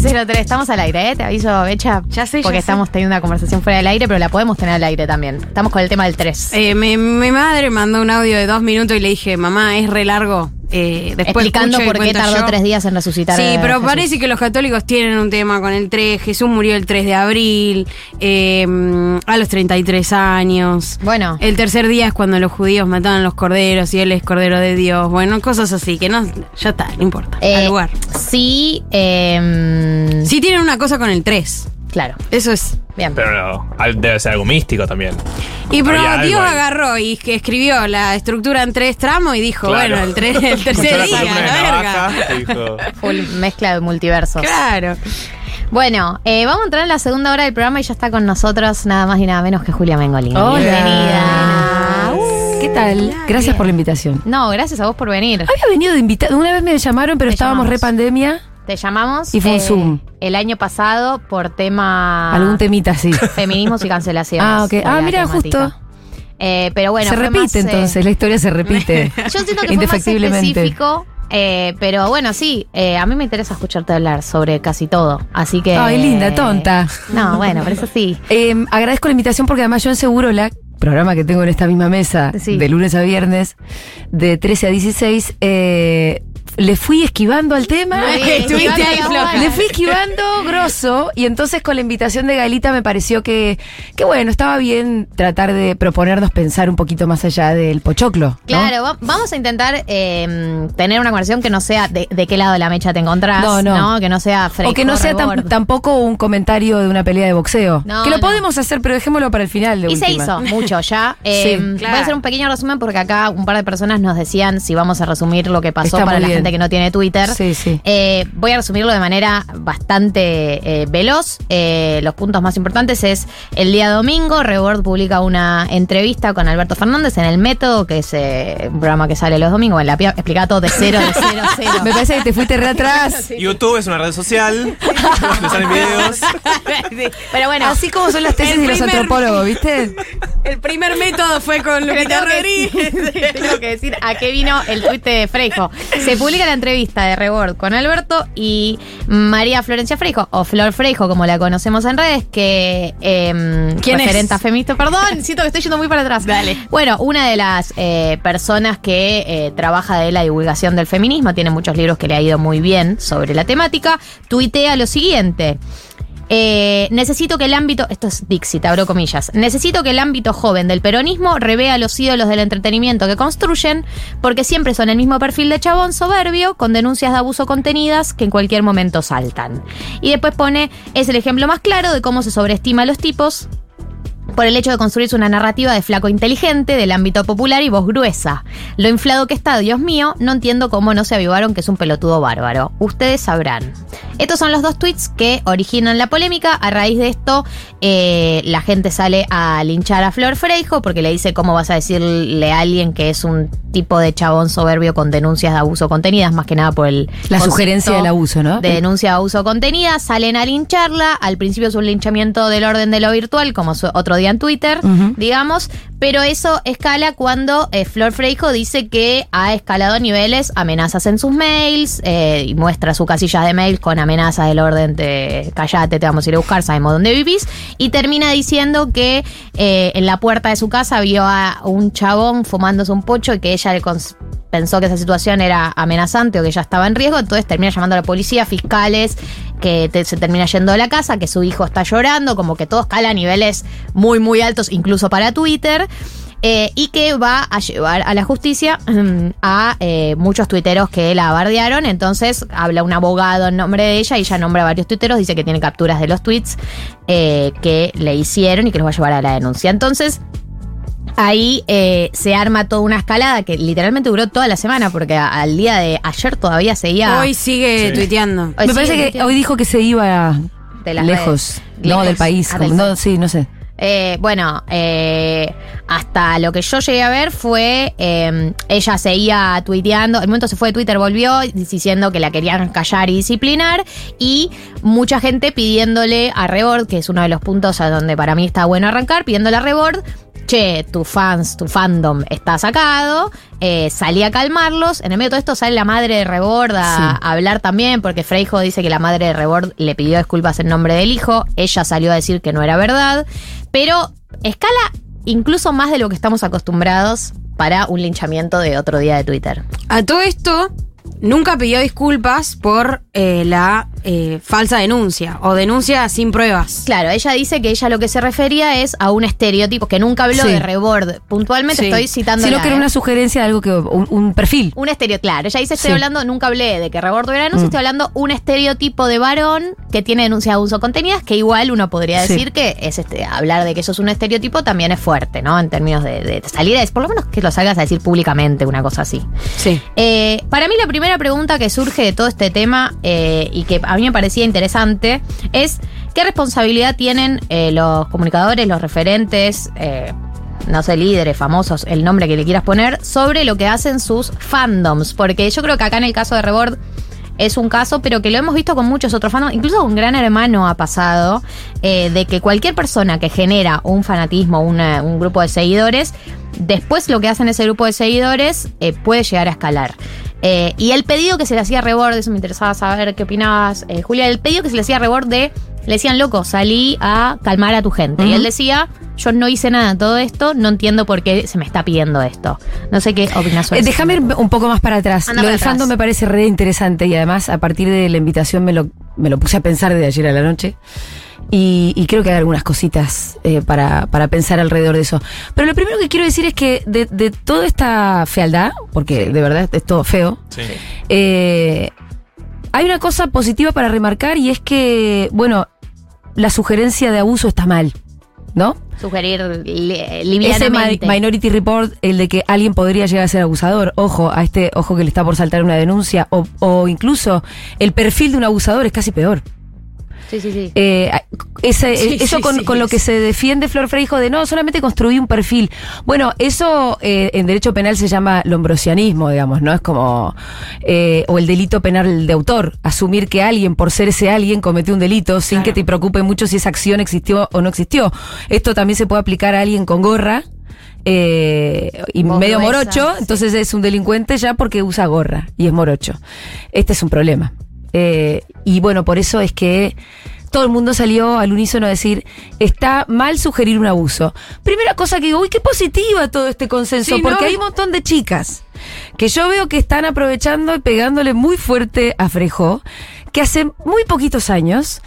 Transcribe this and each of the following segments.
1103. Estamos al aire, ¿eh? Te aviso, Becha. Ya sé, ya Porque sé. estamos teniendo una conversación fuera del aire, pero la podemos tener al aire también. Estamos con el tema del 3. Eh, mi, mi madre mandó un audio de dos minutos y le dije, mamá, es re largo. Eh, después Explicando por qué tardó yo. tres días en resucitar. Sí, pero Jesús. parece que los católicos tienen un tema con el 3. Jesús murió el 3 de abril, eh, a los 33 años. Bueno. El tercer día es cuando los judíos mataban los corderos y él es cordero de Dios. Bueno, cosas así, que no, ya está, no importa. Eh, al lugar. Sí, eh, Sí tienen una cosa con el 3. Claro. Eso es. Bien. Pero no, al- debe ser algo místico también. Y pero Había algo Dios ahí. agarró y que escribió la estructura en tres tramos y dijo, Claro. bueno, el, tres, el tercer día, la verga. navaja y dijo, Full mezcla de multiversos. Claro. Bueno, eh, vamos a entrar en la segunda hora del programa y ya está con nosotros nada más y nada menos que Julia Mengolini. Hola. Bienvenida. Uh, ¿Qué tal? Gracias por la invitación. No, gracias a vos por venir. Había venido de invitado. Una vez me llamaron, pero Te estábamos llamamos. re pandemia. Te llamamos. Y fue un Zoom. El año pasado por tema. Algún temita así. Feminismos y cancelaciones. Ah, ok. Ah, mira, temática. justo. Eh, pero bueno, se repite más, eh, entonces, la historia se repite. Yo siento que fue más específico. eh, pero bueno, sí, eh, a mí me interesa escucharte hablar sobre casi todo. Así que. Ay, linda, tonta. No, bueno, pero eso sí. Eh, agradezco la invitación porque además yo en Segurola, programa que tengo en esta misma mesa, Sí. de lunes a viernes, de 13 a 16, eh, le fui esquivando al tema. Estuviste ahí floja. Le fui esquivando grosso y entonces con la invitación de Galita me pareció que, que bueno, estaba bien tratar de proponernos pensar un poquito más allá del pochoclo. ¿no? Claro, va- vamos a intentar eh, tener una conversación que no sea de, de qué lado de la mecha te encontrás, No, no. Que no sea O que no sea Rebord. tampoco un comentario de una pelea de boxeo. No, que lo no. podemos hacer, pero dejémoslo para el final de Y se última. hizo mucho ya. Eh, Sí, Voy claro. a hacer un pequeño resumen porque acá un par de personas nos decían si vamos a resumir lo que pasó Está para muy la bien. Gente que no tiene Twitter. Sí, sí. Eh, voy a resumirlo de manera bastante eh, veloz. Eh, los puntos más importantes es el día domingo, Rebord publica una entrevista con Alberto Fernández en El Método, que es eh, un programa que sale los domingos. En la pia explica todo de cero, de cero, cero. Me parece que te fuiste re atrás. YouTube es una red social, le salen videos. Pero bueno, Así como son las tesis de los antropólogos, ¿viste? El primer método fue con Lupita tengo que, Rodríguez. tengo que decir a qué vino el tuit de Freijo. Se publica la entrevista de Rebord con Alberto y María Florencia Freijo, o Flor Freijo, como la conocemos en redes, que eh, ¿Quién es? referenta feminista. Perdón, siento que estoy yendo muy para atrás. Dale. Bueno, una de las eh, personas que eh, trabaja de la divulgación del feminismo, tiene muchos libros que le ha ido muy bien sobre la temática, tuitea lo siguiente. Eh, necesito que el ámbito, esto es Dixit, abro comillas, necesito que el ámbito joven del peronismo revea los ídolos del entretenimiento que construyen, porque siempre son el mismo perfil de chabón soberbio, con denuncias de abuso contenidas que en cualquier momento saltan. Y después pone, es el ejemplo más claro de cómo se sobreestima a los tipos por el hecho de construirse una narrativa de flaco inteligente, del ámbito popular y voz gruesa. Lo inflado que está, Dios mío, no entiendo cómo no se avivaron que es un pelotudo bárbaro. Ustedes sabrán. Estos son los dos tweets que originan la polémica. A raíz de esto, eh, la gente sale a linchar a Flor Freijo porque le dice cómo vas a decirle a alguien que es un tipo de chabón soberbio con denuncias de abuso contenidas, más que nada por el... La sugerencia del abuso, ¿no? De denuncia de abuso contenida, salen a lincharla. Al principio es un linchamiento del orden de lo virtual, como su- otro día en Twitter, digamos. Pero eso escala cuando eh, Flor Freijo dice que ha escalado a niveles amenazas en sus mails eh, y muestra su casilla de mails con amenazas del orden de callate, te vamos a ir a buscar, sabemos dónde vivís. Y termina diciendo que eh, en la puerta de su casa vio a un chabón fumándose un pocho y que ella le pensó que esa situación era amenazante o que ella estaba en riesgo, entonces termina llamando a la policía, fiscales, que se termina yendo de la casa, que su hijo está llorando, como que todo escala a niveles muy, muy altos, incluso para Twitter. eh, y que va a llevar a la justicia a eh, muchos tuiteros que la bardearon. Entonces habla un abogado en nombre de ella y ella nombra a varios tuiteros, dice que tiene capturas de los tweets eh, que le hicieron y que los va a llevar a la denuncia. Entonces, Ahí eh, se arma toda una escalada que literalmente duró toda la semana, porque a- al día de ayer todavía seguía. Hoy sigue Sí. tuiteando. Hoy Me sigue parece que tuiteando. hoy dijo que se iba De las lejos. redes. No, Lejos. del país. Ah, como- del no, país. sí, no sé. Eh, bueno, eh, hasta lo que yo llegué a ver fue, eh, ella seguía tuiteando, el momento se fue de Twitter, volvió diciendo que la querían callar y disciplinar y mucha gente pidiéndole a Rebord, que es uno de los puntos a donde para mí está bueno arrancar, pidiéndole a Rebord, che, tu fans, tu fandom está sacado, eh, salí a calmarlos. En el medio de todo esto sale la madre de Rebord a, Sí. a hablar también, porque Freijo dice que la madre de Rebord le pidió disculpas en nombre del hijo. Ella salió a decir que no era verdad. Pero escala incluso más de lo que estamos acostumbrados para un linchamiento de otro día de Twitter. A todo esto, nunca pidió disculpas por eh, la eh, falsa denuncia o denuncia sin pruebas. Claro, ella dice que ella lo que se refería es a un estereotipo, que nunca habló Sí. de Rebord. Puntualmente Sí. estoy citando. Sino que era una sugerencia de algo que. un, un perfil. Un estereotipo, claro. Ella dice, estoy Sí. hablando, nunca hablé de que Rebord tuviera denuncia, Mm. estoy hablando un estereotipo de varón que tiene denuncia de abuso contenidas, que igual uno podría decir que es este, hablar de que eso es un estereotipo también es fuerte, ¿no? En términos de, de salida, es por lo menos que lo salgas a decir públicamente, una cosa así. Sí. Eh, para mí la primera pregunta que surge de todo este tema eh, y que a mí me parecía interesante es qué responsabilidad tienen eh, los comunicadores, los referentes, eh, no sé, líderes, famosos, el nombre que le quieras poner, sobre lo que hacen sus fandoms. Porque yo creo que acá en el caso de Rebord es un caso, pero que lo hemos visto con muchos otros fandoms, incluso un gran hermano ha pasado, de que cualquier persona que genera un fanatismo, un grupo de seguidores, después lo que hacen ese grupo de seguidores puede llegar a escalar. Eh, y el pedido que se le hacía a Rebord, eso me interesaba saber qué opinabas, eh, Julia, el pedido que se le hacía a Rebord de, le decían, loco, salí a calmar a tu gente. Y él decía, yo no hice nada de todo esto, no entiendo por qué se me está pidiendo esto. No sé qué opinas sobre Eh, déjame ir un poco más para atrás. Anda lo para del atrás. fandom me parece re interesante y además a partir de la invitación me lo, me lo puse a pensar de ayer a la noche. Y, y creo que hay algunas cositas eh, para, para pensar alrededor de eso. Pero lo primero que quiero decir es que de, de toda esta fealdad, porque de verdad es todo feo, Sí. eh, hay una cosa positiva para remarcar y es que, bueno, la sugerencia de abuso está mal, ¿no? Sugerir li- Ese livianamente. mi- Minority Report, el de que alguien podría llegar a ser abusador, ojo, a este ojo que le está por saltar una denuncia, o, o incluso el perfil de un abusador es casi peor. Sí, sí, sí. Eh, ese- Sí, eso sí, con, sí, con lo que se defiende Flor Freijo de no, solamente construí un perfil. Bueno, eso eh, en derecho penal se llama lombrosianismo, digamos, ¿no? Es como, eh, o el delito penal de autor, asumir que alguien, por ser ese alguien, cometió un delito sin Claro. que te preocupe mucho si esa acción existió o no existió. Esto también se puede aplicar a alguien con gorra. eh, y medio gruesa, morocho, sí. entonces es un delincuente ya porque usa gorra y es morocho. Este es un problema. Eh, y bueno, por eso es que todo el mundo salió al unísono a decir, está mal sugerir un abuso. Primera cosa que digo, uy, qué positiva todo este consenso, Sí, porque ¿no? hay un montón de chicas que yo veo que están aprovechando y pegándole muy fuerte a Frejó, que hace muy poquitos años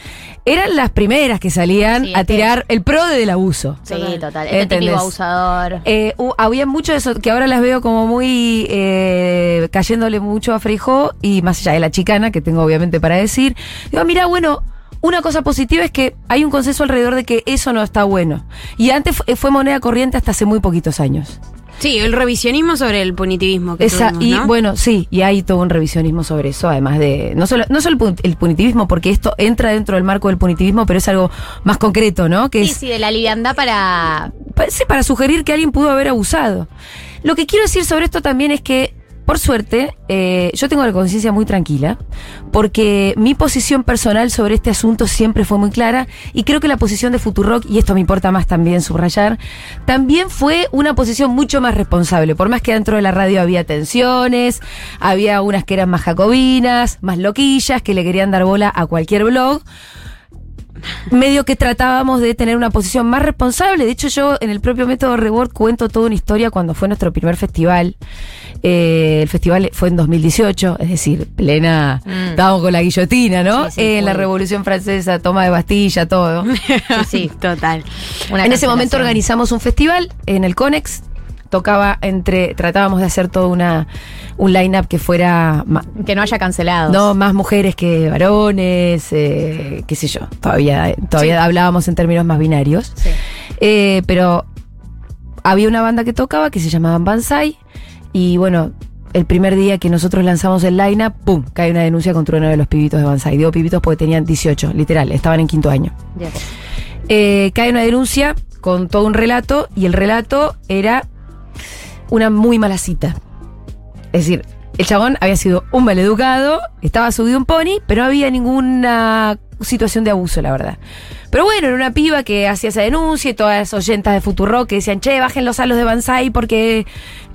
eran las primeras que salían Sí, a este- tirar el pro del abuso. Sí, total. Este ¿Entendés? típico abusador. Eh, hu- había mucho de eso, que ahora las veo como muy eh, cayéndole mucho a Freijó y más allá de la chicana que tengo obviamente para decir. Digo, mira, bueno, una cosa positiva es que hay un consenso alrededor de que eso no está bueno. Y antes fue, fue moneda corriente hasta hace muy poquitos años. Sí, el revisionismo sobre el punitivismo que Esa, tuvimos, y ¿no? bueno, sí, y hay todo un revisionismo sobre eso, además de. No solo, no solo el, pun- el punitivismo, porque esto entra dentro del marco del punitivismo, pero es algo más concreto, ¿no? Que Sí, es sí, de la liviandad para. Pa- sí, para sugerir que alguien pudo haber abusado. Lo que quiero decir sobre esto también es que, por suerte, eh, yo tengo la conciencia muy tranquila, porque mi posición personal sobre este asunto siempre fue muy clara, y creo que la posición de Futurock, y esto me importa más también subrayar, también fue una posición mucho más responsable, por más que dentro de la radio había tensiones, había unas que eran más jacobinas, más loquillas, que le querían dar bola a cualquier blog medio que tratábamos de tener una posición más responsable. De hecho, yo en el propio método Reward cuento toda una historia cuando fue nuestro primer festival. Eh, el festival fue en 2018, es decir, plena. Mm. Estábamos con la guillotina, ¿no? Sí, sí, Eh, en la. Revolución Francesa, toma de Bastilla, todo. Sí, sí. Total. Una en ese momento organizamos un festival en el Conex. Tocaba entre. Tratábamos de hacer todo una, un line-up que fuera Que no haya cancelado. no, más mujeres que varones, eh, qué sé yo. Todavía, todavía hablábamos en términos más binarios. Sí. Eh, pero había una banda que tocaba que se llamaba Banzai. Y bueno, el primer día que nosotros lanzamos el line ¡pum! cae una denuncia contra uno de los pibitos de Banzai. Digo pibitos porque tenían 18, literal, estaban en quinto año. Eh, cae una denuncia con todo un relato y el relato era una muy mala cita. Es decir, el chabón había sido un maleducado, estaba subido un pony, pero no había ninguna situación de abuso, la verdad. Pero bueno, era una piba que hacía esa denuncia y todas las oyentas de Futuro que decían, che, bajen los salos de Banzai porque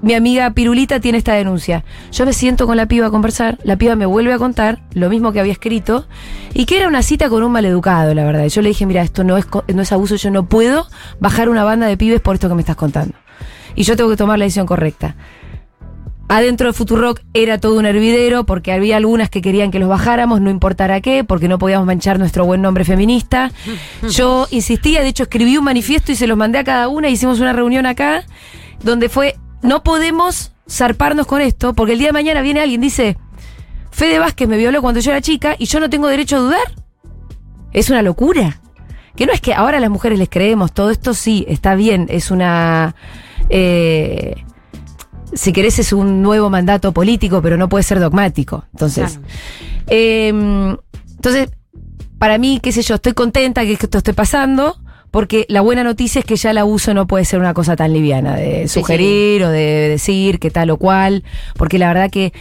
mi amiga Pirulita tiene esta denuncia. Yo me siento con la piba a conversar, la piba me vuelve a contar lo mismo que había escrito y que era una cita con un maleducado, la verdad. Y yo le dije, mira, esto no es, no es abuso, yo no puedo bajar una banda de pibes por esto que me estás contando. Y yo tengo que tomar la decisión correcta. Adentro de Futurock era todo un hervidero porque había algunas que querían que los bajáramos, no importara qué, porque no podíamos manchar nuestro buen nombre feminista. Yo insistía, de hecho escribí un manifiesto y se los mandé a cada una, hicimos una reunión acá, donde fue, no podemos zarparnos con esto, porque el día de mañana viene alguien y dice, Fede Vázquez me violó cuando yo era chica y yo no tengo derecho a dudar. Es una locura. Que no es que ahora a las mujeres les creemos, todo esto sí, está bien, es una... eh, si querés es un nuevo mandato político, pero no puede ser dogmático. Entonces, Claro. eh, entonces, para mí, qué sé yo, estoy contenta que esto esté pasando, porque la buena noticia es que ya el abuso no puede ser una cosa tan liviana, de Sí, sugerir o de decir que tal o cual, porque la verdad que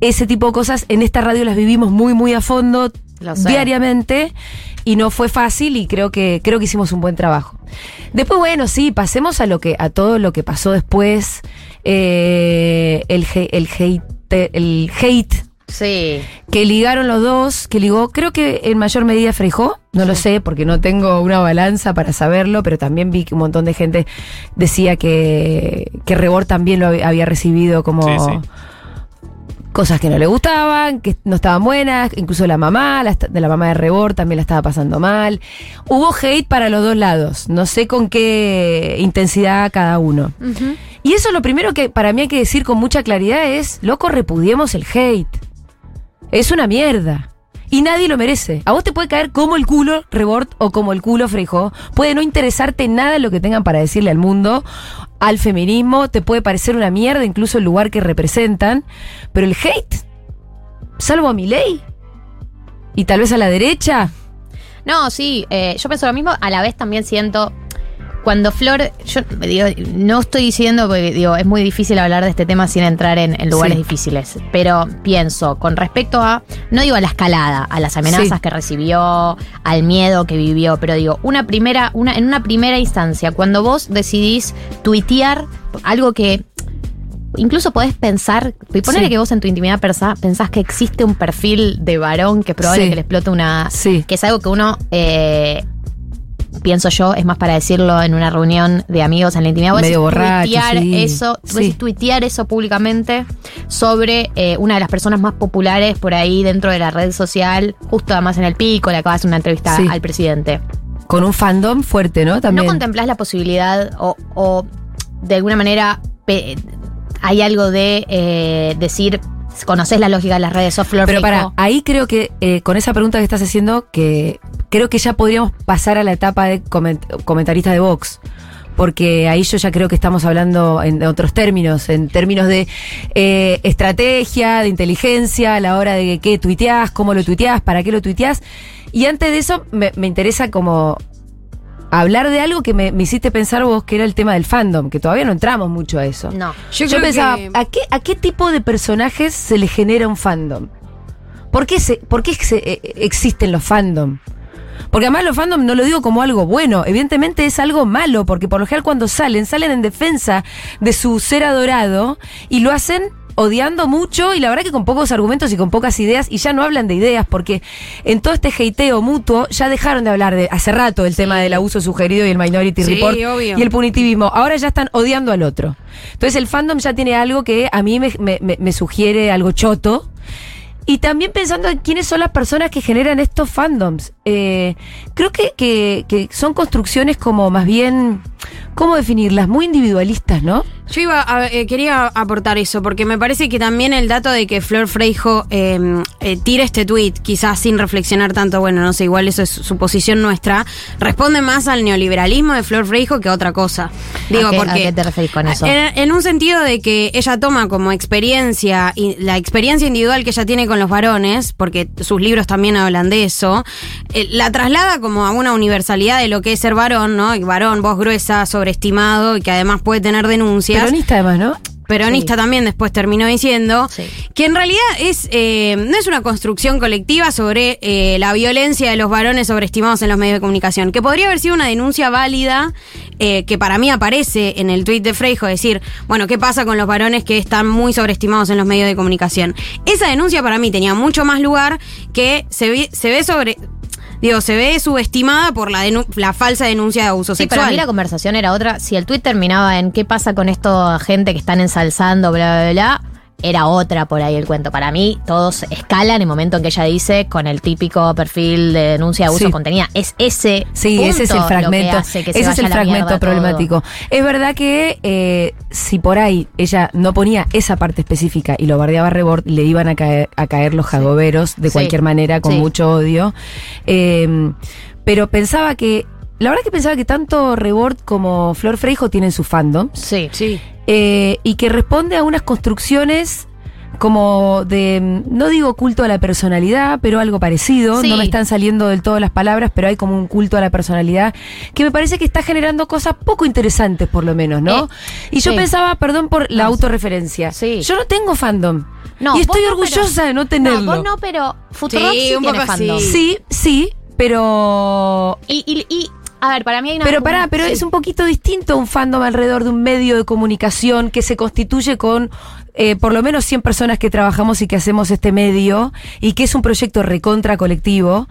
ese tipo de cosas en esta radio las vivimos muy, muy a fondo, diariamente, y no fue fácil y creo que, creo que hicimos un buen trabajo. Después, bueno, sí, pasemos a lo que, a todo lo que pasó después, eh, el, el hate, el hate Sí. que ligaron los dos, que ligó, creo que en mayor medida Freijó, no lo sé porque no tengo una balanza para saberlo, pero también vi que un montón de gente decía que, que Rebord también lo hab- había recibido como Sí, sí. Cosas que no le gustaban, que no estaban buenas, incluso la mamá, la de la mamá de Rebord también la estaba pasando mal. Hubo hate para los dos lados, no sé con qué intensidad cada uno. Y eso lo primero que para mí hay que decir con mucha claridad es, loco, repudiemos el hate. Es una mierda. Y nadie lo merece. A vos te puede caer como el culo Rebord o como el culo Freijó. Puede no interesarte nada lo que tengan para decirle al mundo, al feminismo. Te puede parecer una mierda incluso el lugar que representan. Pero el hate, salvo a mi ley. Y tal vez a la derecha. No, sí, eh, yo pienso lo mismo. A la vez también siento. Cuando Flor, yo digo, no estoy diciendo, porque digo, es muy difícil hablar de este tema sin entrar en, en lugares Sí. difíciles, pero pienso con respecto a, no digo a la escalada, a las amenazas Sí. que recibió, al miedo que vivió, pero digo, una primera, una, en una primera instancia, cuando vos decidís tuitear algo que incluso podés pensar, y ponerle Sí. que vos en tu intimidad persa- pensás que existe un perfil de varón que es probable Sí. que le explote una, Sí. que es algo que uno, eh, pienso yo, es más para decirlo en una reunión de amigos en la intimidad. Medio borracho, tuitear sí. eso, Sí. tuitear eso públicamente sobre eh, una de las personas más populares por ahí dentro de la red social, justo además en el pico, le acabas de una entrevista Sí. al presidente. Con un fandom fuerte, ¿no? También. ¿No contemplás la posibilidad o, o de alguna manera hay algo de eh, decir, conoces la lógica de las redes, sos Flor Pero para, ahí creo que eh, con esa pregunta que estás haciendo, que creo que ya podríamos pasar a la etapa de coment- comentarista de Vox. Porque ahí yo ya creo que estamos hablando en otros términos, en términos de eh, estrategia, de inteligencia, a la hora de qué tuiteás, cómo lo tuiteás, para qué lo tuiteás. Y antes de eso me, me interesa como hablar de algo que me, me hiciste pensar vos, que era el tema del fandom, que todavía no entramos mucho a eso. No. Yo, pensaba, que- ¿a, qué, ¿a qué tipo de personajes se le genera un fandom? ¿Por qué, se, por qué se- eh, existen los fandom? Porque además los fandom no lo digo como algo bueno, evidentemente es algo malo, porque por lo general cuando salen, salen en defensa de su ser adorado y lo hacen odiando mucho y la verdad que con pocos argumentos y con pocas ideas y ya no hablan de ideas porque en todo este hateo mutuo ya dejaron de hablar de hace rato del tema del abuso sugerido y el Minority Sí, Report obvio. y el punitivismo. Ahora ya están odiando al otro. Entonces el fandom ya tiene algo que a mí me, me- me- me sugiere algo choto. Y también pensando en quiénes son las personas que generan estos fandoms. Eh, creo que, que- que son construcciones como más bien, ¿cómo definirlas? Muy individualistas, ¿no? Yo iba a- eh, quería aportar eso, porque me parece que también el dato de que Flor Freijo eh, eh, tira este tweet, quizás sin reflexionar tanto, bueno, no sé, igual eso es su posición nuestra, responde más al neoliberalismo de Flor Freijo que a otra cosa. Digo, ¿A qué- porque. a qué te referís con eso? En, en un sentido de que ella toma como experiencia, y la experiencia individual que ella tiene con los varones, porque sus libros también hablan de eso, eh, la traslada como a una universalidad de lo que es ser varón, ¿no? Y varón, voz gruesa, sobreestimado y que además puede tener denuncias. Peronista además, ¿no? peronista Sí. también después terminó diciendo, Sí. que en realidad es eh, no es una construcción colectiva sobre eh, la violencia de los varones sobreestimados en los medios de comunicación, que podría haber sido una denuncia válida, eh, que para mí aparece en el tuit de Freijo, decir, bueno, ¿qué pasa con los varones que están muy sobreestimados en los medios de comunicación? Esa denuncia para mí tenía mucho más lugar que se se ve sobre... Digo, se ve subestimada por la, denu- la falsa denuncia de abuso Sí, sexual. pero a mí la conversación era otra. Si el tweet terminaba en qué pasa con esto, gente que están ensalzando, bla, bla, bla, era otra por ahí el cuento. Para mí, todos escalan en el momento en que ella dice con el típico perfil de denuncia de abuso Sí. contenida. Es ese. Sí, punto ese es el que fragmento. hace que se ese es el fragmento todo. problemático. Es verdad que eh, si por ahí ella no ponía esa parte específica y lo bardeaba a Rebord, le iban a caer, a caer los jagoberos de Sí. cualquier manera, con Sí. mucho odio. Eh, pero pensaba que. La verdad que pensaba que tanto Rebord como Flor Freijo tienen su fandom. Sí. Sí. Eh, y que responde a unas construcciones como de, no digo culto a la personalidad, pero algo parecido. Sí. No me están saliendo del todo las palabras, pero hay como un culto a la personalidad que me parece que está generando cosas poco interesantes, por lo menos, ¿no? Eh, y yo sí. pensaba, perdón por la No, autorreferencia. sí. Yo no tengo fandom. No, y estoy no, orgullosa pero- de no tenerlo. No, vos no, pero Futurock Sí, sí, un tiene poco fandom. Sí, sí, pero Y, y, y, a ver, para mí hay una. Pero pará, pero sí. es un poquito distinto un fandom alrededor de un medio de comunicación que se constituye con eh, por lo menos 100 personas que trabajamos y que hacemos este medio y que es un proyecto recontra colectivo.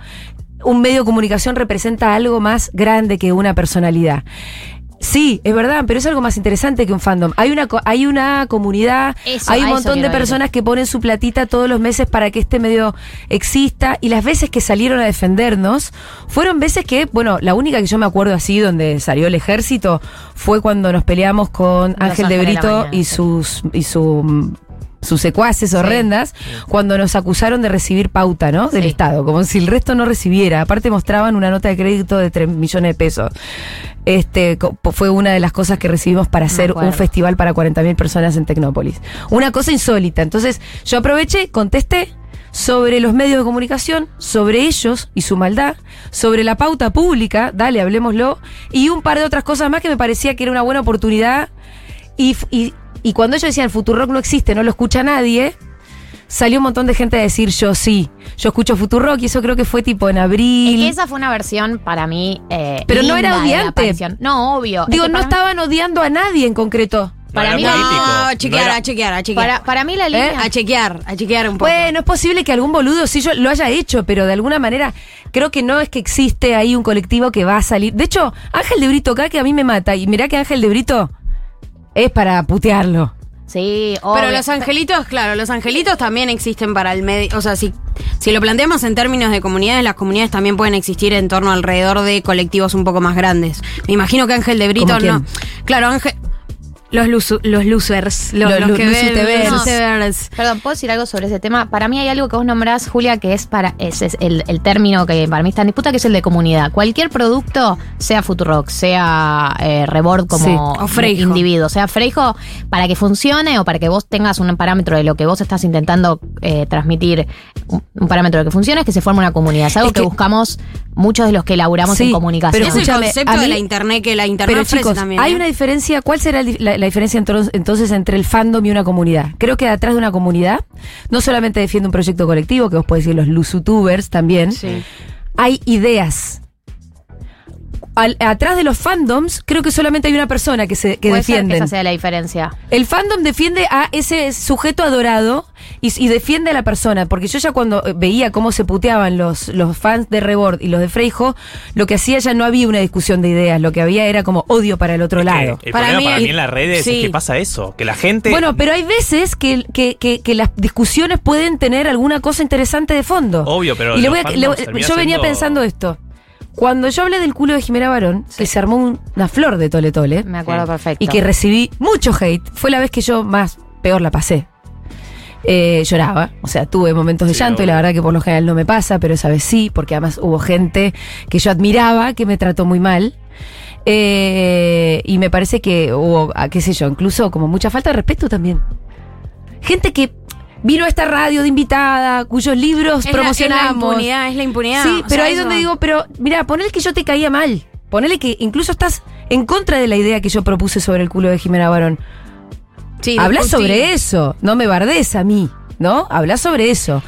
Un medio de comunicación representa algo más grande que una personalidad. Sí, es verdad, pero es algo más interesante que un fandom. Hay una, hay una comunidad, Eso, hay un montón de personas que ponen su platita todos los meses para que este medio exista y las veces que salieron a defendernos fueron veces que, bueno, la única que yo me acuerdo así donde salió el ejército fue cuando nos peleamos con Los Ángel de Brito Mañana, y sus y su sus secuaces horrendas cuando nos acusaron de recibir pauta, ¿no? Del Sí. Estado, como si el resto no recibiera. Aparte mostraban una nota de crédito de 3 millones de pesos. Este fue una de las cosas que recibimos para hacer un festival para 40.000 personas en Tecnópolis. Una cosa insólita. Entonces, yo aproveché, contesté sobre los medios de comunicación, sobre ellos y su maldad, sobre la pauta pública, dale, hablemoslo, y un par de otras cosas más que me parecía que era una buena oportunidad. Y, y cuando ellos decían Futurock no existe, no lo escucha nadie, salió un montón de gente a decir yo sí, yo escucho Futurock y eso creo que fue tipo en Es abril. que esa fue una versión para mí. eh, Pero no era odiante. No, obvio. Es Digo, que no mí- estaban odiando a nadie en concreto. Para mí político. No, a No chequear, era- a chequear, a chequear. Para, para mí la línea. A chequear, a chequear un poco. Bueno, es posible que algún boludo sí yo lo haya hecho, pero de alguna manera creo que no es que existe ahí un colectivo que va a salir. De hecho, Ángel de Brito acá que a mí me mata. Y mirá que Ángel de Brito es para putearlo. Sí, Pero obvio. los angelitos, claro, los angelitos también existen para el medio. O sea, si, si lo planteamos en términos de comunidades, las comunidades también pueden existir en torno alrededor de colectivos un poco más grandes. Me imagino que Ángel de Brito no. Claro, Ángel. Los, lusu- los losers. Los, Los los que ven. los. Perdón, ¿puedo decir algo sobre ese tema? Para mí hay algo que vos nombrás, Julia, que es para ese es el, el término que para mí está en disputa, que es el de comunidad. Cualquier producto, sea Futurock, sea eh, Rebord como Sí. O Freijo. individuo, sea Freijo, para que funcione o para que vos tengas un parámetro de lo que vos estás intentando eh, transmitir, un, un parámetro de que funcione, es que se forme una comunidad. Es algo Es que, que- buscamos muchos de los que laburamos Sí, en comunicación. pero es el concepto de la internet que la internet Pero ofrece chicos, también. hay ¿eh? una diferencia. ¿Cuál será la, la diferencia entonces entre el fandom y una comunidad? Creo que atrás de una comunidad no solamente defiende un proyecto colectivo, que vos podés decir los lusutubers también, Sí. hay ideas. Al- atrás de los fandoms, creo que solamente hay una persona que se que Puede defienden. esa sea la diferencia. El fandom defiende a ese sujeto adorado y, y defiende a la persona. Porque yo ya cuando eh, veía cómo se puteaban los, los fans de Rebord y los de Freijo, lo que hacía ya no había una discusión de ideas. Lo que había era como odio para el otro lado. el Para problema mí para mí en las redes sí. es que pasa eso, que la gente... Bueno, pero hay veces que, que, que- que las discusiones pueden tener alguna cosa interesante de fondo. Obvio, pero Y le voy a- le- yo venía siendo- pensando esto. Cuando yo hablé del culo de Jimena Barón, que se armó un- una flor de tole tole. Me acuerdo Sí. perfecto. y que recibí mucho hate. Fue la vez que yo más peor la pasé. Eh, lloraba, o sea, tuve momentos de Sí, llanto y la verdad que por lo general no me pasa, pero esa vez sí, porque además hubo gente que yo admiraba que me trató muy mal. Eh, y me parece que hubo, ah, qué sé yo, incluso como mucha falta de respeto también. Gente que vino a esta radio de invitada, cuyos libros Es la- promocionamos. Es la impunidad, es la impunidad. Sí, pero sea, ahí eso- donde digo, pero mira, ponele que yo te caía mal. Ponele que incluso estás en contra de la idea que yo propuse sobre el culo de Jimena Barón. Sí, Habla sobre eso, no me bardes a mí, ¿no? Habla sobre eso.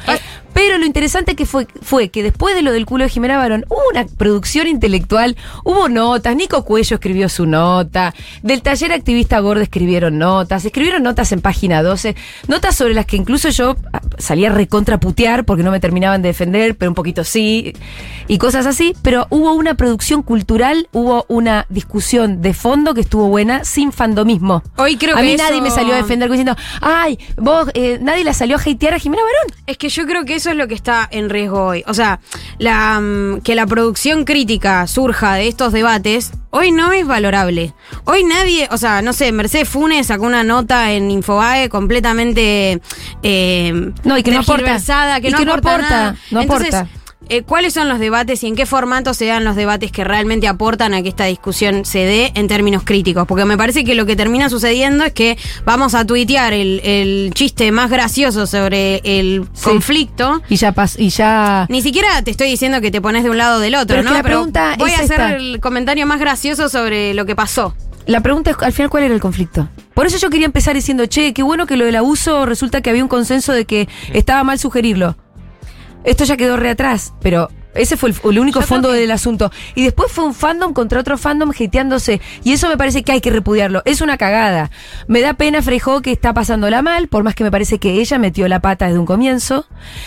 Pero lo interesante que fue, fue que después de lo del culo de Jimena Barón, hubo una producción intelectual, hubo notas, Nico Cuello escribió su nota, del taller activista Gorda escribieron notas, escribieron notas en página 12, notas sobre las que incluso yo ah, salía recontraputear porque no me terminaban de defender, pero un poquito sí, y cosas así, pero hubo una producción cultural, hubo una discusión de fondo que estuvo buena, sin fandomismo. Hoy creo a que mí eso- nadie me salió a defender diciendo, ay, vos, eh, nadie la salió a hatear a Jimena Barón. Es que yo creo que eso es lo que está en riesgo hoy. O sea, la, mm, que la producción crítica surja de estos debates hoy no es valorable. Hoy nadie, o sea, no sé, Mercedes Funes sacó una nota en Infobae completamente eh, No, y que no aporta. que Y no que no aporta, aporta, nada. no Entonces, aporta. Eh, ¿Cuáles son los debates y en qué formato se dan los debates que realmente aportan a que esta discusión se dé en términos críticos? Porque me parece que lo que termina sucediendo es que vamos a tuitear el, el chiste más gracioso sobre el Sí. conflicto. Y ya pasó, y ya. Ni siquiera te estoy diciendo que te pones de un lado o del otro, Pero es ¿no? que la pregunta voy es a hacer esta. el comentario más gracioso sobre lo que pasó. La pregunta es al final cuál era el conflicto. Por eso yo quería empezar diciendo, che, qué bueno que lo del abuso resulta que había un consenso de que estaba mal sugerirlo. Esto ya quedó re atrás, pero ese fue el, el único Yo fondo que- del asunto. Y después fue un fandom contra otro fandom hateándose. Y eso me parece que hay que repudiarlo. Es una cagada. Me da pena Frejo que está pasándola mal, por más que me parece que ella metió la pata desde un comienzo.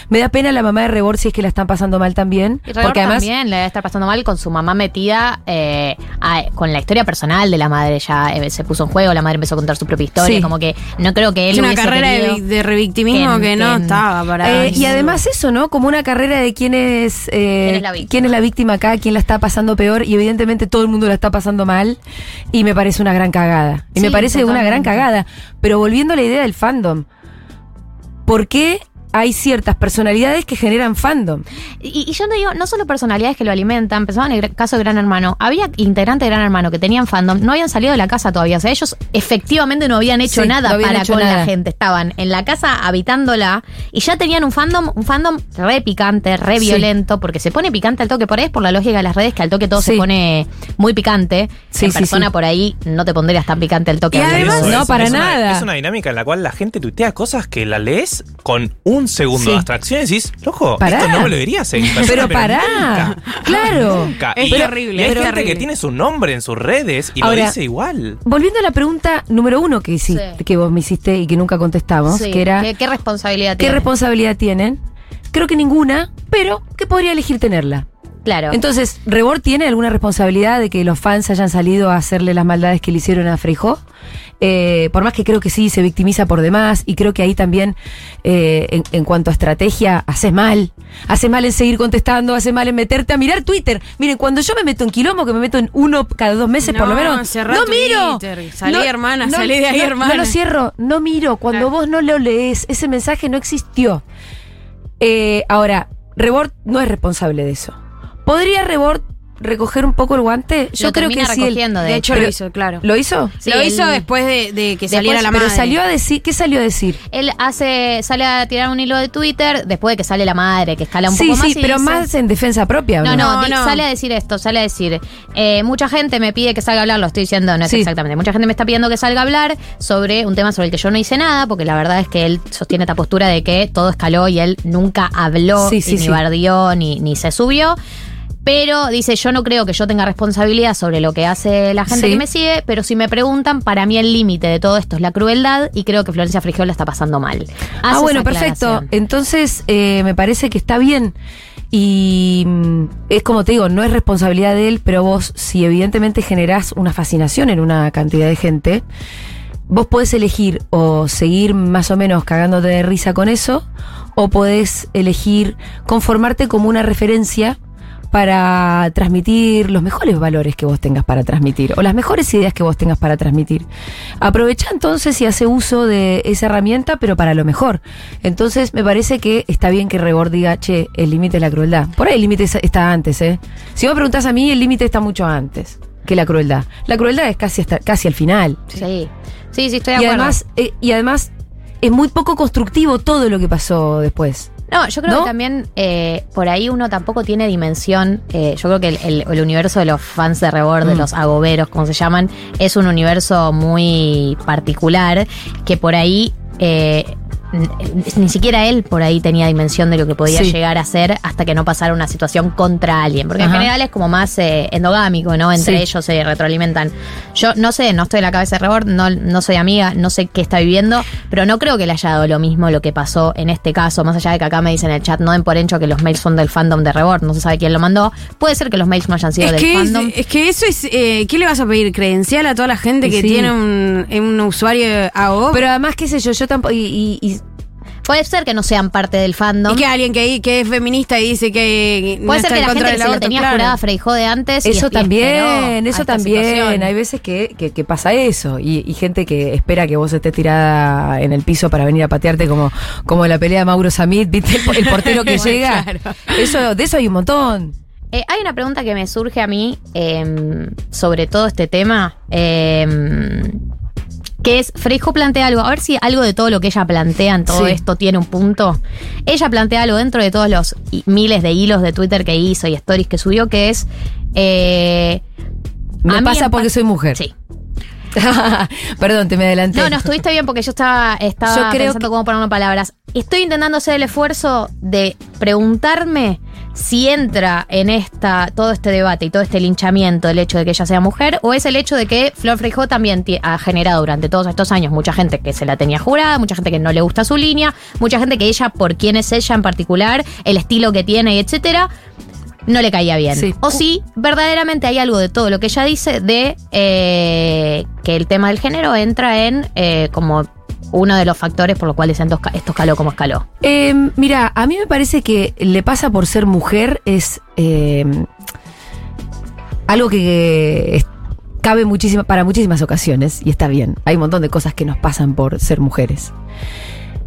Me da pena la mamá de Rebord si es que la están pasando mal también. Y Porque además. también le debe estar pasando mal con su mamá metida eh, a- con la historia personal de la madre. Ya eh, se puso en juego, la madre empezó a contar su propia historia. Sí. Como que no creo que él Es una carrera de, revictimismo que, que- no que- estaba para. Eh, y además eso, ¿no? Como una carrera de quién es, eh, ¿Quién es la víctima? quién es la víctima acá, quién la está pasando peor, y evidentemente todo el mundo la está pasando mal, y me parece una gran cagada. Y me parece una gran cagada. Pero volviendo a la idea del fandom, ¿por qué hay ciertas personalidades que generan fandom? Y, y yo no digo, no solo personalidades que lo alimentan, pensaban en el caso de Gran Hermano. Había integrantes de Gran Hermano que tenían fandom, no habían salido de la casa todavía. O sea, ellos efectivamente no habían hecho Sí, nada no habían para hecho con nada. la gente. Estaban en la casa habitándola y ya tenían un fandom, un fandom re picante, re Sí. violento, porque se pone picante al toque por ahí, es por la lógica de las redes, que al toque todo Sí. se pone muy picante. Sí, en sí, persona sí. por ahí no te pondrías tan picante al toque. Y además- de no, para es una- nada. es una dinámica en la cual la gente tuitea cosas que la lees con un segundo Sí. de abstracción y decís, loco, Pará. esto no me lo dirías en persona, Pero pará. nunca. Claro. Nunca. Es y, terrible, y hay gente terrible. que tiene su nombre en sus redes y Ahora, lo dice igual. Volviendo a la pregunta número uno que, hici- Sí. que vos me hiciste y que nunca contestamos, Sí, que era... ¿qué, qué responsabilidad ¿Qué tiene? responsabilidad tienen? Creo que ninguna, pero que podría elegir tenerla. Claro. Entonces, ¿Rebord tiene alguna responsabilidad de que los fans hayan salido a hacerle las maldades que le hicieron a Freijó? Eh, por más que creo que sí, se victimiza por demás, y creo que ahí también, eh, en, en cuanto a estrategia, hace mal. Hace mal en seguir contestando, hace mal en meterte a mirar Twitter. Miren, cuando yo me meto en quilombo, que me meto en uno cada dos meses por lo No, menos. ¡No miro! Twitter. Salí, hermana, salí de ahí, no, hermana. No lo cierro, no miro. Cuando Claro. vos no lo lees, ese mensaje no existió. Eh, ahora, Rebord no es responsable de eso. ¿Podría Rebord recoger un poco el guante? Yo Lo creo que sí. recogiendo, De hecho, Pero- lo hizo, claro. ¿Lo hizo? Sí, lo hizo después de, de que saliera la Pero madre. salió a decir, ¿qué salió a decir? Él hace, sale a tirar un hilo de Twitter después de que sale la madre, que escala un sí, poco más. sí, y pero dice- más en defensa propia. ¿o No, no, No, sale a decir esto, sale a decir, eh, mucha gente me pide que salga a hablar, lo estoy diciendo, no es Sí. exactamente, mucha gente me está pidiendo que salga a hablar sobre un tema sobre el que yo no hice nada, porque la verdad es que él sostiene esta postura de que todo escaló y él nunca habló, Sí, sí, y ni sí. bardió, ni, ni se subió. Pero dice, yo no creo que yo tenga responsabilidad sobre lo que hace la gente Sí. que me sigue, pero si me preguntan, para mí el límite de todo esto es la crueldad y creo que Florencia Frigio la está pasando mal. Ah, bueno, perfecto. Entonces, eh, me parece que está bien. Y mm, es como te digo, no es responsabilidad de él, pero vos, si evidentemente generás una fascinación en una cantidad de gente, vos podés elegir o seguir más o menos cagándote de risa con eso, o podés elegir conformarte como una referencia para transmitir los mejores valores que vos tengas para transmitir o las mejores ideas que vos tengas para transmitir. Aprovecha entonces y hace uso de esa herramienta, pero para lo mejor. Entonces me parece que está bien que Rebord diga, che, el límite es la crueldad. Por ahí el límite es- está antes, ¿eh? Si vos me preguntás a mí, el límite está mucho antes que la crueldad. La crueldad es casi, hasta, casi al final. Sí, sí, sí, estoy de Y acuerdo. además, eh, y además es muy poco constructivo todo lo que pasó después. No, yo creo ¿No? que también eh, por ahí uno tampoco tiene dimensión. eh, yo creo que el, el- el universo de los fans de Rebord, de Mm. los agoberos, como se llaman, es un universo muy particular que por ahí. eh, ni siquiera él por ahí tenía dimensión de lo que podía Sí. llegar a ser hasta que no pasara una situación contra alguien. Porque en general es como más eh, endogámico, ¿no? Entre Sí. ellos se retroalimentan. Yo no sé, no estoy en la cabeza de Rebord, no, no soy amiga, no sé qué está viviendo, pero no creo que le haya dado lo mismo lo que pasó en este caso. Más allá de que acá me dicen en el chat, no den por hecho que los mails son del fandom de Rebord, no se sabe quién lo mandó. Puede ser que los mails no hayan sido Es del que, es, fandom. es que eso es. Eh, ¿Qué le vas a pedir? ¿Credencial a toda la gente que sí. tiene un, un usuario AO? Pero además, qué sé yo, yo tampoco. Y, y- y- Puede ser que no sean parte del fandom. y que alguien que, que es feminista y dice que. no Puede ser está que la gente que se lo tenía claro. jurada Freijó de antes. y eso es- y también, a eso también. situación. Hay veces que, que- que pasa eso. Y, y gente que espera que vos estés tirada en el piso para venir a patearte como, como la pelea de Mauro Samit, ¿viste? El, el portero que Bueno, llega. claro. Eso, de eso hay un montón. Eh, hay una pregunta que me surge a mí eh, sobre todo este tema. eh, que es, Freijo plantea algo, a ver si algo de todo lo que ella plantea en todo Sí. esto tiene un punto. Ella plantea algo dentro de todos los miles de hilos de Twitter que hizo y stories que subió, que es... eh, Me pasa porque pa- soy mujer. Sí. Perdón, te me adelanté. No, no, estuviste bien porque yo estaba, estaba Yo creo pensando cómo ponerlo en palabras. Estoy intentando hacer el esfuerzo de preguntarme si entra en esta todo este debate y todo este linchamiento el hecho de que ella sea mujer o es el hecho de que Flor Frijó también ha generado durante todos estos años mucha gente que se la tenía jurada, mucha gente que no le gusta su línea, mucha gente que ella, por quién es ella en particular, el estilo que tiene y etcétera, no le caía bien. Sí. O si verdaderamente hay algo de todo lo que ella dice de eh, que el tema del género entra en eh, como uno de los factores por los cuales esto esto escaló como escaló. Eh, mira, a mí me parece que le pasa por ser mujer es eh, algo que es- cabe muchísima, para muchísimas ocasiones y está bien. Hay un montón de cosas que nos pasan por ser mujeres.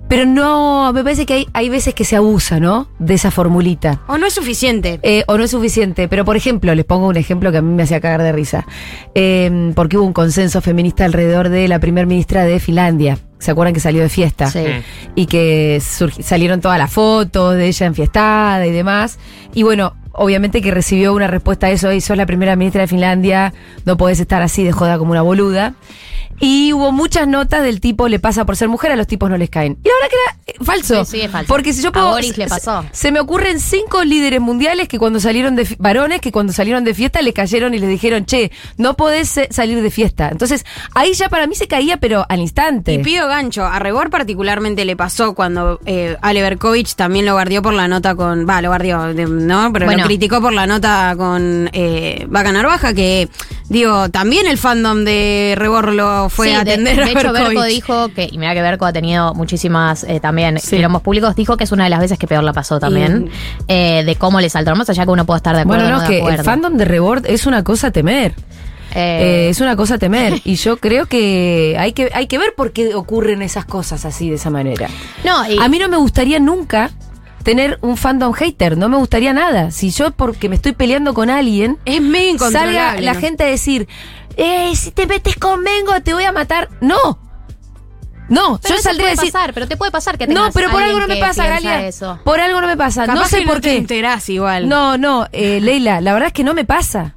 Pero no, me parece que hay, hay veces que se abusa, ¿no? De esa formulita. O no es suficiente. Eh, o no es suficiente. Pero, por ejemplo, les pongo un ejemplo que a mí me hacía cagar de risa. Eh, porque hubo un consenso feminista alrededor de la primer ministra de Finlandia. ¿Se acuerdan que salió de fiesta? Sí. Mm. y que surgi- salieron todas las fotos de ella enfiestada y demás. Y bueno, obviamente que recibió una respuesta a eso, y sos la primera ministra de Finlandia, no podés estar así de joda como una boluda. Y hubo muchas notas del tipo le pasa por ser mujer, a los tipos no les caen. Y la verdad que era eh, falso. Sí, sí, es falso. Porque si yo A puedo. Boris le se- pasó. Se, me ocurren cinco líderes mundiales que cuando salieron de varones que cuando salieron de fiesta le cayeron y les dijeron, che, no podés eh, salir de fiesta. Entonces, ahí ya para mí se caía, pero al instante. Y pido gancho. A Rebor particularmente le pasó cuando eh, Ale Berkovich también lo guardió por la nota con. Va, lo guardió, de- ¿no? Pero Bueno. lo criticó por la nota con eh, Vaca Narvaja, que, digo, también el fandom de Rebor lo fue Sí, a de- atender de, a hecho, Berko Berkovich. dijo que, y mira que Berko ha tenido muchísimas eh, también Sí. quilombos públicos, dijo que es una de las veces que peor la pasó también, eh, de cómo le saltó, más allá que uno puede estar de acuerdo Bueno, no, no que el fandom de Rebord es una cosa a temer. Eh, Eh, es una cosa a temer. y yo creo que hay, que hay que ver por qué ocurren esas cosas así, de esa manera. no, y- A mí no me gustaría nunca tener un fandom hater. No me gustaría nada. Si yo, porque me estoy peleando con alguien, Es medio incontrolable. salga la ¿no? gente a decir, eh, si te metes conmigo te voy a matar. No. No, pero yo eso saldría a puede decir... pasar, pero te puede pasar que No, pero por algo no me pasa, Galia. eso. Por algo no me pasa. Capaz no sé que por no te qué. enterás igual. No, no, eh, Leila, la verdad es que no me pasa.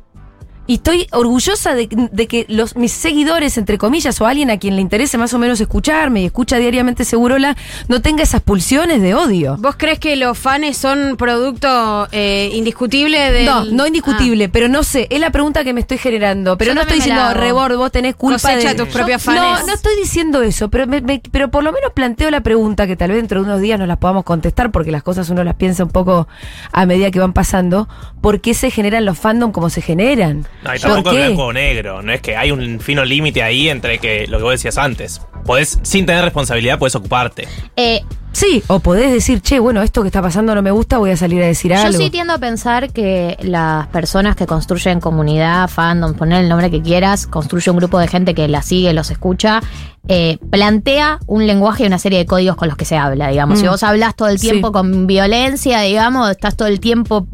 Y estoy orgullosa de, de que los, mis seguidores, entre comillas, o alguien a quien le interese más o menos escucharme y escucha diariamente Segurola, no tenga esas pulsiones de odio. ¿Vos crees que los fans son producto eh, indiscutible del... No, no indiscutible, pero no sé, es la pregunta que me estoy generando. Pero Yo no estoy diciendo. Rebord, vos tenés culpa de... tus propios fanes. No, no estoy diciendo eso, pero, me- me- pero por lo menos planteo la pregunta que tal vez dentro de unos días nos las podamos contestar, porque las cosas uno las piensa un poco a medida que van pasando. ¿Por qué se generan los fandom como se generan? No, y ¿Por tampoco es blanco o negro. No es que hay un fino límite ahí entre que lo que vos decías antes. Podés, sin tener responsabilidad, podés ocuparte. Eh, Sí, o podés decir, che, bueno, esto que está pasando no me gusta, voy a salir a decir Yo algo. sí tiendo a pensar que las personas que construyen comunidad, fandom, poner el nombre que quieras, construye un grupo de gente que la sigue, los escucha, eh, plantea un lenguaje y una serie de códigos con los que se habla, digamos. Mm. Si vos hablas todo el tiempo Sí. con violencia, digamos, estás todo el tiempo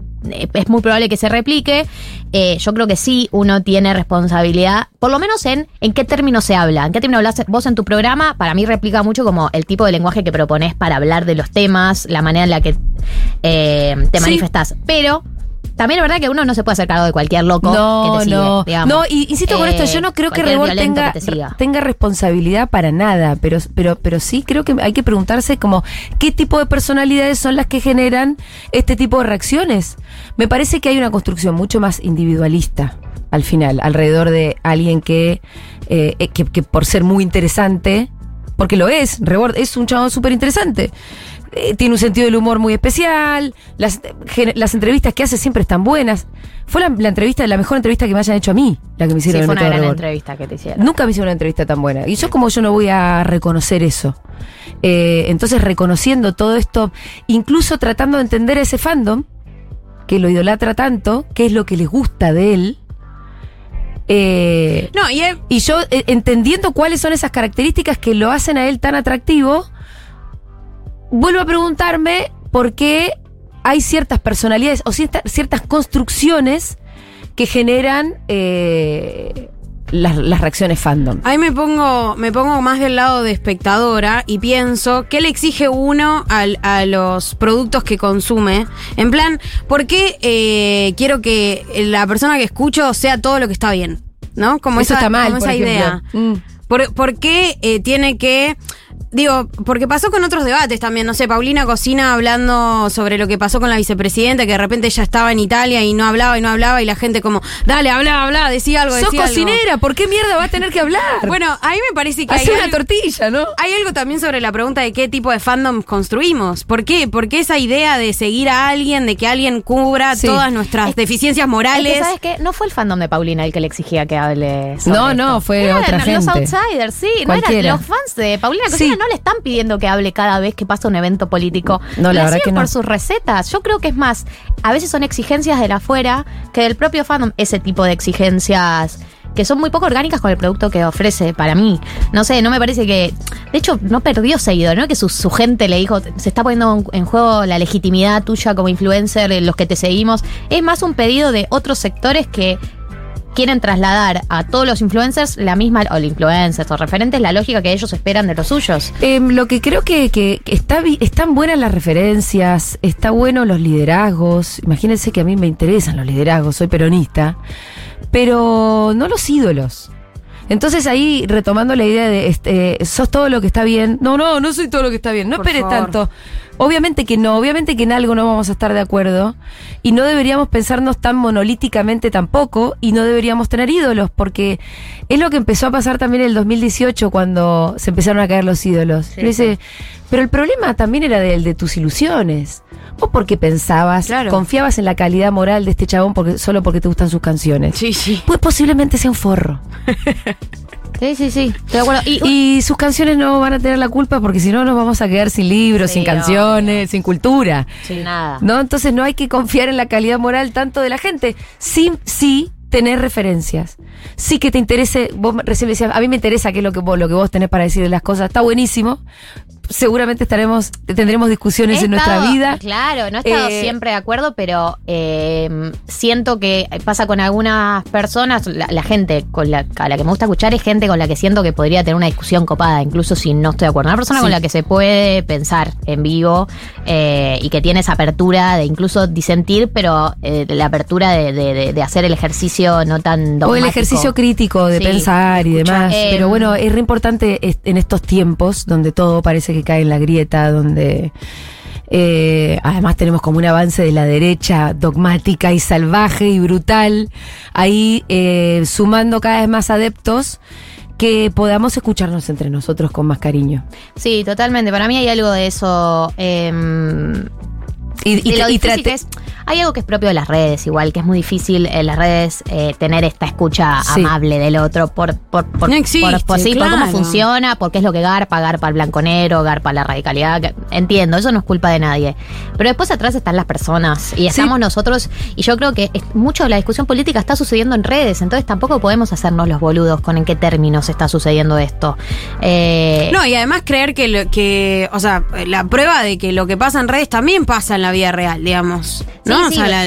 es muy probable que se replique. Eh, yo creo que sí uno tiene responsabilidad, por lo menos en en qué términos se habla, en qué términos hablas vos en tu programa. Para mí replica mucho como el tipo de lenguaje que propones para hablar de los temas, la manera en la que eh, te Sí. manifestás. Pero también es verdad que uno no se puede hacer cargo de cualquier loco No, que te sigue, no, digamos. no, y insisto con Eh, esto, yo no creo que Rebord violento tenga, que te siga. tenga responsabilidad para nada, pero, pero, pero sí creo que hay que preguntarse como qué tipo de personalidades son las que generan este tipo de reacciones. Me parece que hay una construcción mucho más individualista al final, alrededor de alguien que, eh, eh, que, que por ser muy interesante, porque lo es, Rebord es un chabón súper interesante. Eh, tiene un sentido del humor muy especial, las, las entrevistas que hace siempre están buenas. Fue la, la entrevista, la mejor entrevista que me hayan hecho a mí, la que me Sí, hicieron en fue una gran entrevista que te hicieron. Nunca me hicieron una entrevista tan buena. Y yo como yo no voy a reconocer eso. Eh, entonces reconociendo todo esto, incluso tratando de entender a ese fandom, que lo idolatra tanto, qué es lo que les gusta de él. Eh, No, y, eh, y yo eh, entendiendo cuáles son esas características que lo hacen a él tan atractivo, vuelvo a preguntarme por qué hay ciertas personalidades o cierta- ciertas construcciones que generan eh, las, las reacciones fandom. Ahí me pongo, me pongo más del lado de espectadora y pienso, ¿qué le exige uno al- a los productos que consume? En plan, ¿por qué eh, quiero que la persona que escucho sea todo lo que está bien? ¿No? Como Eso esa, está mal, como por esa idea. Mm. ¿Por, por qué eh, tiene que.? Digo, porque pasó con otros debates también. No sé, Paulina Cocina hablando sobre lo que pasó con la vicepresidenta, que de repente ella estaba en Italia y no hablaba y no hablaba, y la gente como, dale, habla, habla, decía algo, Sos decía algo". cocinera, ¿por qué mierda va a tener que hablar? Bueno, a mí me parece que hay Hace una algo, tortilla, ¿no? hay algo también sobre la pregunta de qué tipo de fandom construimos. ¿Por qué? Porque esa idea de seguir a alguien, de que alguien cubra Sí. todas nuestras Es- deficiencias Es morales. que, ¿sabes qué? No fue el fandom de Paulina el que le exigía que hable sobre No, esto. no, fue Eran otra los gente. outsiders, sí. No Cualquiera. eran los fans de Paulina Cocina Sí. No le están pidiendo que hable cada vez que pasa un evento político. No, la verdad siguen que no. por sus recetas. Yo creo que es más, a veces son exigencias de la afuera que del propio fandom, ese tipo de exigencias que son muy poco orgánicas con el producto que ofrece para mí. No sé, no me parece que... De hecho, no perdió seguidor, ¿no? Que su, su gente le dijo, se está poniendo en- en juego la legitimidad tuya como influencer, eh, los que te seguimos. Es más un pedido de otros sectores que quieren trasladar a todos los influencers la misma, o influencers o referentes, la lógica que ellos esperan de los suyos. Em, lo que creo que, que- está están buenas las referencias, está bueno los liderazgos. Imagínense que a mí me interesan los liderazgos, soy peronista, pero no los ídolos. Entonces ahí retomando la idea de este, sos todo lo que está bien. No, no, no soy todo lo que está bien. No Por esperes favor. tanto. Obviamente que no, obviamente que en algo no vamos a estar de acuerdo y no deberíamos pensarnos tan monolíticamente tampoco y no deberíamos tener ídolos porque es lo que empezó a pasar también en el 2018 cuando se empezaron a caer los ídolos. Sí, pero el problema también era del de tus ilusiones. Vos porque pensabas, Claro. confiabas en la calidad moral de este chabón porque, solo porque te gustan sus canciones. Sí, sí. Pues posiblemente sea un forro. Sí, sí, sí. Estoy de acuerdo. Y, Y sus canciones no van a tener la culpa porque si no nos vamos a quedar sin libros, Sí, sin canciones, sin cultura. sin nada. ¿No? Entonces no hay que confiar en la calidad moral tanto de la gente. Sí, sí tener referencias. Sí que te interese, vos recién decías, a mí me interesa qué es lo que vos, lo que vos tenés para decir de las cosas. Está buenísimo. Seguramente estaremos, tendremos discusiones He en nuestra vida. Claro, no he estado Eh, siempre de acuerdo, pero eh, siento que pasa con algunas personas, la, la gente con la, a la que me gusta escuchar es gente con la que siento que podría tener una discusión copada, incluso si no estoy de acuerdo. Una persona Sí. con la que se puede pensar en vivo eh, y que tiene esa apertura de incluso disentir, pero eh, la apertura de, de- de- de hacer el ejercicio no tan O el dogmático. ejercicio crítico de Sí, pensar y escuchar. demás. Pero bueno, es re importante en estos tiempos donde todo parece que cae en la grieta, donde eh, además tenemos como un avance de la derecha dogmática y salvaje y brutal, ahí eh, sumando cada vez más adeptos que podamos escucharnos entre nosotros con más cariño. Sí, totalmente. Para mí hay algo de eso. em, Y, lo y trate- es. Hay algo que es propio de las redes, igual, que es muy difícil en las redes eh, tener esta escucha Sí. amable del otro por, por, por, No existe, por- por- sí, por cómo claro. funciona, por qué es lo que garpa, garpa el blanconero, garpa la radicalidad. que- entiendo, eso no es culpa de nadie. Pero después atrás están las personas y estamos nosotros, y yo creo que es- mucho de la discusión política está sucediendo en redes, entonces tampoco podemos hacernos los boludos con en qué términos está sucediendo esto. Eh, No, y además creer que, lo, que, o sea, la prueba de que lo que pasa en redes también pasa en la vida real, digamos. ¿no? Sí, sí. o sea, la-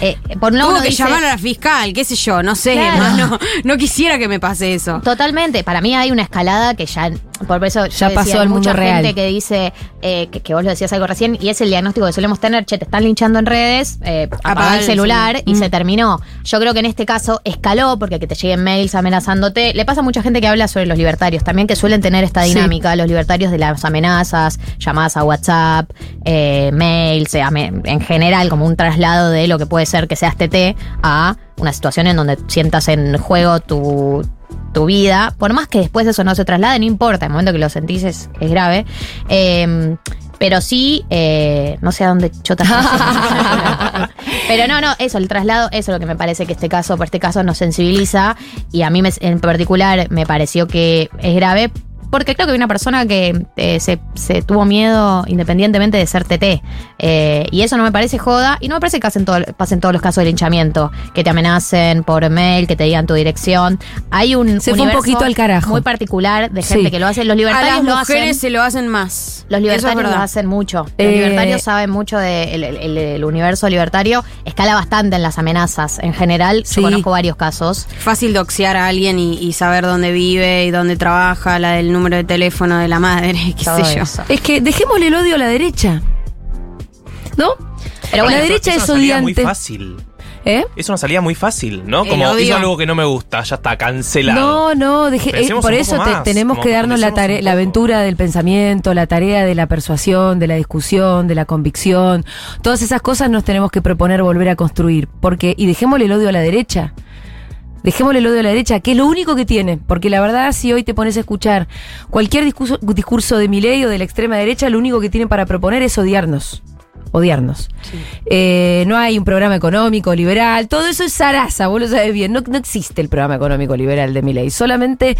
Eh, por un lado tuvo que dice- llamar a la fiscal, qué sé yo, no sé, Claro. más no, no quisiera que me pase eso. Totalmente, para mí hay una escalada que ya, por eso yo Ya pasó decía, hay mundo mucha real. gente que dice, eh, que, que vos lo decías algo recién, y es el diagnóstico que solemos tener, che, te están linchando en redes, eh, apaga Apaga el el celular y Mm. se terminó. Yo creo que en este caso escaló, porque que te lleguen mails amenazándote, le pasa a mucha gente que habla sobre los libertarios, también que suelen tener esta Sí. dinámica, los libertarios de las amenazas, llamadas a WhatsApp, eh, mails, eh, en general como un traslado de lo que puede ser que seas TT a una situación en donde sientas en juego tu, tu vida, por más que después eso no se traslade, no importa, el momento que lo sentís es, es grave. Eh, pero sí, eh, no sé a dónde chotas. pero no, no, eso, el traslado, eso es lo que me parece que este caso, por este caso, nos sensibiliza y a mí me- en particular me pareció que es grave. Porque creo que hay una persona que eh, se, se tuvo miedo independientemente de ser TT. Eh, y eso no me parece joda. Y no me parece que hacen todo- pasen todos los casos de linchamiento. Que te amenacen por mail, que te digan tu dirección. Hay un. Se fue un poquito al carajo. Muy particular de gente Sí. que lo hace. Los A libertarios las lo mujeres hacen. se lo hacen más. Los es libertarios lo hacen mucho. Los Eh, libertarios saben mucho del el, el- el universo libertario. Escala bastante en las amenazas. En general, Sí. yo conozco varios casos. Fácil doxear a alguien y, y saber dónde vive y dónde trabaja, la del número de teléfono de la madre, qué Todo sé yo. eso. Es que dejémosle el odio a la derecha. ¿No? Pero la derecha eso es no salía muy odiante. fácil. ¿Eh? Es una salida muy fácil, ¿no? El Como odio. hizo algo que no me gusta, ya está cancelado. No, no, deje- eh, por eso te- más, tenemos que darnos la, tarea, la aventura del pensamiento, la tarea de la persuasión, de la discusión, de la convicción. Todas esas cosas nos tenemos que proponer volver a construir. Porque, y dejémosle el odio a la derecha. Dejémosle el odio a la derecha, que es lo único que tiene. Porque la verdad, si hoy te pones a escuchar cualquier discurso, discurso de Milei o de la extrema derecha, lo único que tienen para proponer es odiarnos. Odiarnos. Eh, no hay un programa económico liberal, todo eso es zaraza, vos lo sabes bien. No, no existe el programa económico liberal de Milei, solamente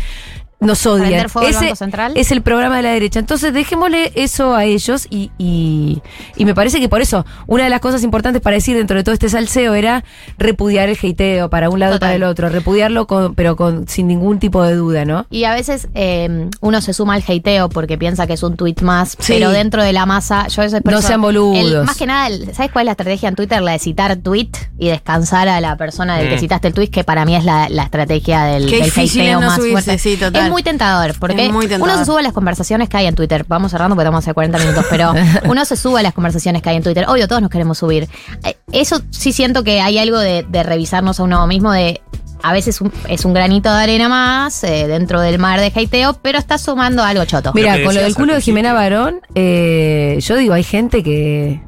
nos odian. Fuego Ese Banco Central. es el programa de la derecha. Entonces dejémosle eso a ellos y, y, y me parece que por eso una de las cosas importantes para decir dentro de todo este salseo era repudiar el heiteo para un lado Total. para el otro, repudiarlo con, pero con sin ningún tipo de duda, ¿no? Y a veces eh, uno se suma al hateo porque piensa que es un tweet más, Sí. pero dentro de la masa, yo por No eso- sean boludos. el- más que nada, el- ¿sabes cuál es la estrategia en Twitter? La de citar tweet y descansar a la persona del que Mm. citaste el tweet, que para mí es la, la estrategia del, Qué del difícil hateo no más fuerte. sí, total. Es muy tentador, porque Es muy tentador. uno se sube a las conversaciones que hay en Twitter. Vamos cerrando porque estamos hace 40 minutos, pero uno se sube a las conversaciones que hay en Twitter. Obvio, todos nos queremos subir. Eh, Eso sí siento que hay algo de, de revisarnos a uno mismo, de a veces un- es un granito de arena más eh, dentro del mar de hateo, pero está sumando algo choto. Mira, con lo del culo de Jimena. Barón, eh, yo digo, hay gente que.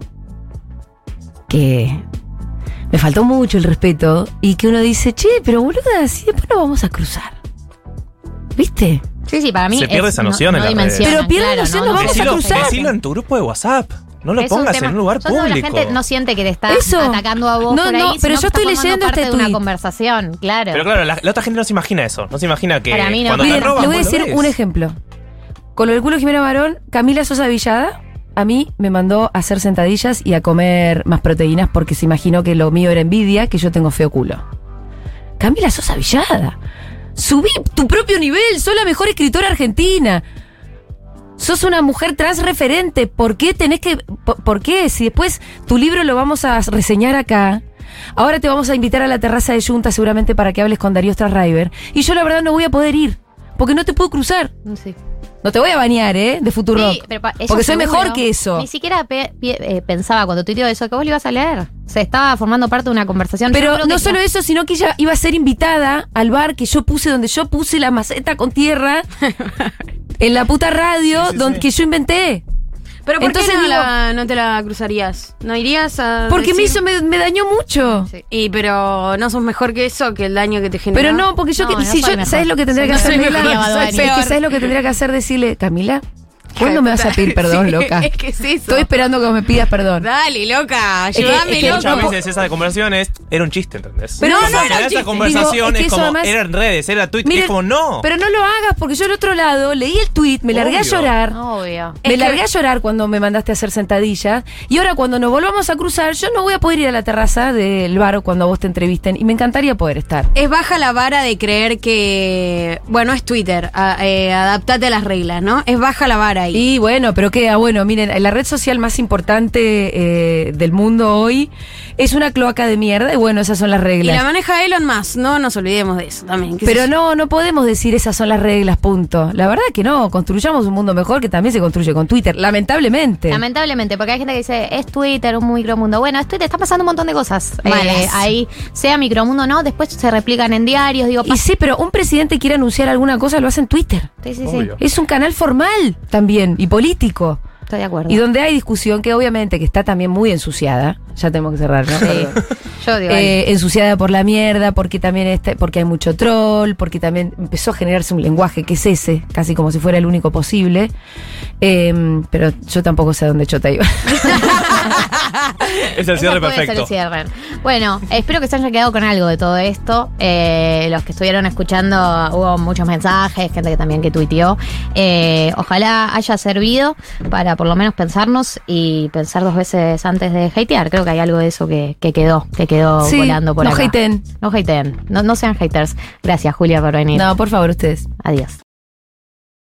que. me faltó mucho el respeto y que uno dice, che, pero boluda, si después no vamos a cruzar. ¿Viste? Sí, sí, para mí. Se pierde es- esa no- noción no en las dimensionan, redes. Pero pierde claro, noción, no, nos no vamos a Decilo, cruzar. decilo en tu grupo de WhatsApp. No lo Es pongas tema- en un lugar Yo público. La gente no siente que te está Eso. atacando a vos No, por ahí, no, pero yo estoy leyendo parte este de una conversación, claro. Pero claro, la, la otra gente no se imagina eso. No se imagina que Para mí no. cuando Miren, te roban, le voy a decir un ejemplo. Con lo del culo de Jimena Barón, Camila Sosa Villada a mí me mandó a hacer sentadillas y a comer más proteínas porque se imaginó que lo mío era envidia, que yo tengo feo culo. Camila Sosa Villada. Subí tu propio nivel, sos la mejor escritora argentina. Sos una mujer trans referente. ¿Por qué tenés que.? Por, qué? Si después tu libro lo vamos a reseñar acá. Ahora te vamos a invitar a la terraza de Junta seguramente para que hables con Darío Strasriver. Y yo la verdad no voy a poder ir. Porque no te puedo cruzar. Sí. No te voy a bañar, ¿eh? De Futuro Sí, pero pa- eso Porque soy seguro. mejor que eso. Ni siquiera pe- eh, pensaba cuando tuiteó eso que vos lo ibas a leer. Se estaba formando parte de una conversación. Pero no solo eso, sino que ella iba a ser invitada al bar que yo puse, donde yo puse la maceta con tierra, en la puta radio, Sí, sí, donde sí. que yo inventé. Pero ¿por Entonces qué no, digo- la- no te la cruzarías? ¿No irías a Porque me hizo, me, me dañó mucho. Sí. Y pero no sos mejor que eso, que el daño que te genera. Pero no, porque yo, No, que, no si yo mejor. ¿sabes lo que tendría que hacer? Es que Peor. ¿sabes lo que tendría que hacer? Decirle, Camila, ¿cuándo me vas a pedir perdón, Sí, loca? Es que es eso. Estoy esperando que me pidas perdón. Dale, loca, que- ayúdame, es que loca. Muchas no, veces esa conversación es, era un chiste, ¿entendés? Pero no, no que era un esa chiste. conversación Digo, es que es eso como, además- era en redes, era Twitter, y Miren, es como, no. Pero no lo hagas, porque yo al otro lado leí el tweet, me largué a Obvio. llorar. Obvio. Me Es que- largué a llorar cuando me mandaste a hacer sentadillas. Y ahora cuando nos volvamos a cruzar, yo no voy a poder ir a la terraza del bar cuando a vos te entrevisten. Y me encantaría poder estar. Es baja la vara de creer que. Bueno, es Twitter. a- eh, adaptate a las reglas, ¿no? Es baja la vara ahí. Y bueno, pero queda bueno, miren, la red social más importante eh, del mundo hoy es una cloaca de mierda y bueno, esas son las Y reglas. la maneja Elon Musk, no nos olvidemos de eso también. Pero no, no podemos decir esas son las reglas, punto. La verdad que no, construyamos un mundo mejor que también se construye con Twitter, lamentablemente. Lamentablemente, porque hay gente que dice, es Twitter, un micromundo. Bueno, es Twitter, está pasando un montón de cosas. Eh, ahí, sea micromundo o no, después se replican en diarios, digo, y sí, pero un presidente quiere anunciar alguna cosa, lo hace en Twitter. sí, sí, sí. Es un canal formal también y político. estoy de acuerdo. Y donde hay discusión que obviamente que está también muy ensuciada. Ya tenemos que cerrar, ¿no? Sí. Yo digo, Eh, ensuciada por la mierda, porque también este, porque hay mucho troll, porque también empezó a generarse un lenguaje que es ese, casi como si fuera el único posible. Eh, pero yo tampoco sé a dónde chota iba. Es el cierre perfecto. el cierre. Bueno, espero que se hayan quedado con algo de todo esto. Eh, los que estuvieron escuchando, hubo muchos mensajes, gente que también que tuiteó. Eh, ojalá haya servido para por lo menos pensarnos y pensar dos veces antes de hatear. Creo que hay algo de eso que, que quedó, que quedó Sí, volando por no acá. hateen. No hateen. No, no sean haters. Gracias, Julia, por venir. No, por favor, ustedes. Adiós.